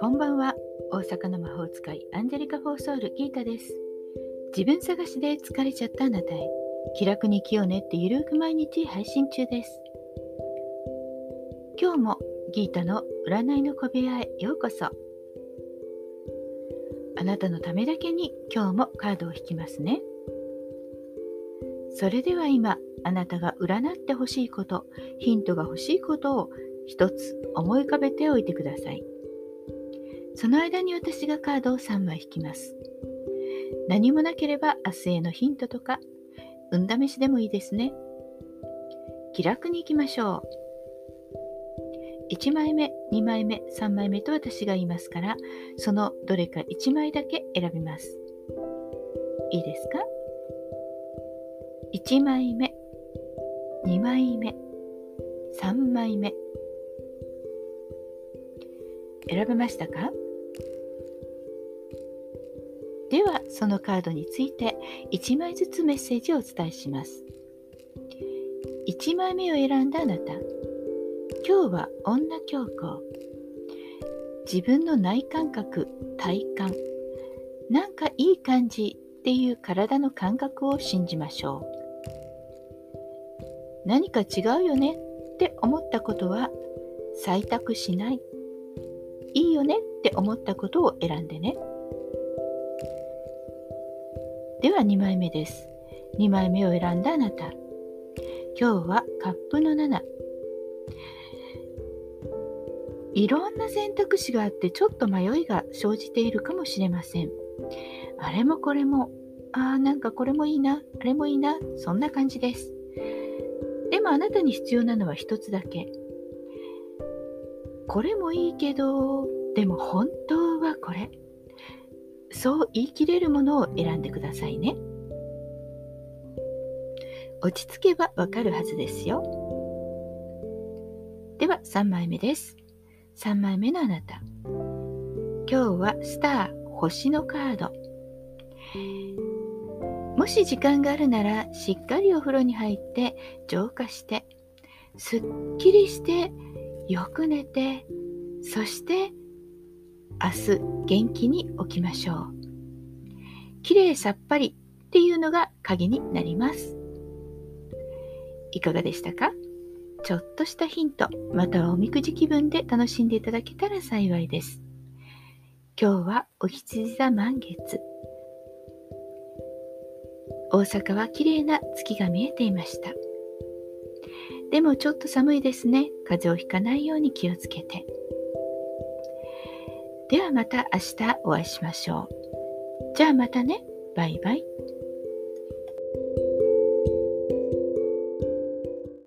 こんばんは。大阪の魔法使いアンジェリカ・フォーソールギータです。自分探しで疲れちゃったあなたへ気楽に気を練ってゆるく毎日配信中です。今日もギータの占いの小部屋へようこそ。あなたのためだけに今日もカードを引きますね。それでは今あなたが占ってほしいことヒントが欲しいことを一つ思い浮かべておいてください。その間に私がカードを3枚引きます。何もなければ明日へのヒントとか運試しでもいいですね。気楽に行きましょう。1枚目2枚目3枚目と私が言いますからそのどれか1枚だけ選びます。いいですか？1枚目。2枚目。3枚目。選べましたか？ではそのカードについて1枚ずつメッセージをお伝えします。1枚目を選んだあなた。今日は女教皇。自分の内感覚体感。なんかいい感じっていう体の感覚を信じましょう。何か違うよね？って思ったことは採択しない。いいよね？って思ったことを選んでね。では2枚目です。2枚目を選んだあなた。今日はカップの7。いろんな選択肢があってちょっと迷いが生じているかもしれません。あれもこれも、ああ、なんかこれもいいな、あれもいいな、そんな感じです。もあなたに必要なのは一つだけ。これもいいけど、でも本当はこれ。そう言い切れるものを選んでくださいね。落ち着けばわかるはずですよ。では3枚目です。3枚目のあなた。今日はスター星のカード。もし時間があるならしっかりお風呂に入って浄化してすっきりしてよく寝てそして明日元気に起きましょう。きれいさっぱりっていうのが鍵になります。いかがでしたか？ちょっとしたヒントまたはおみくじ気分で楽しんでいただけたら幸いです。今日はお羊座満月。大阪は綺麗な月が見えていました。でもちょっと寒いですね。風邪をひかないように気をつけて。ではまた明日お会いしましょう。じゃあまたね。バイバイ。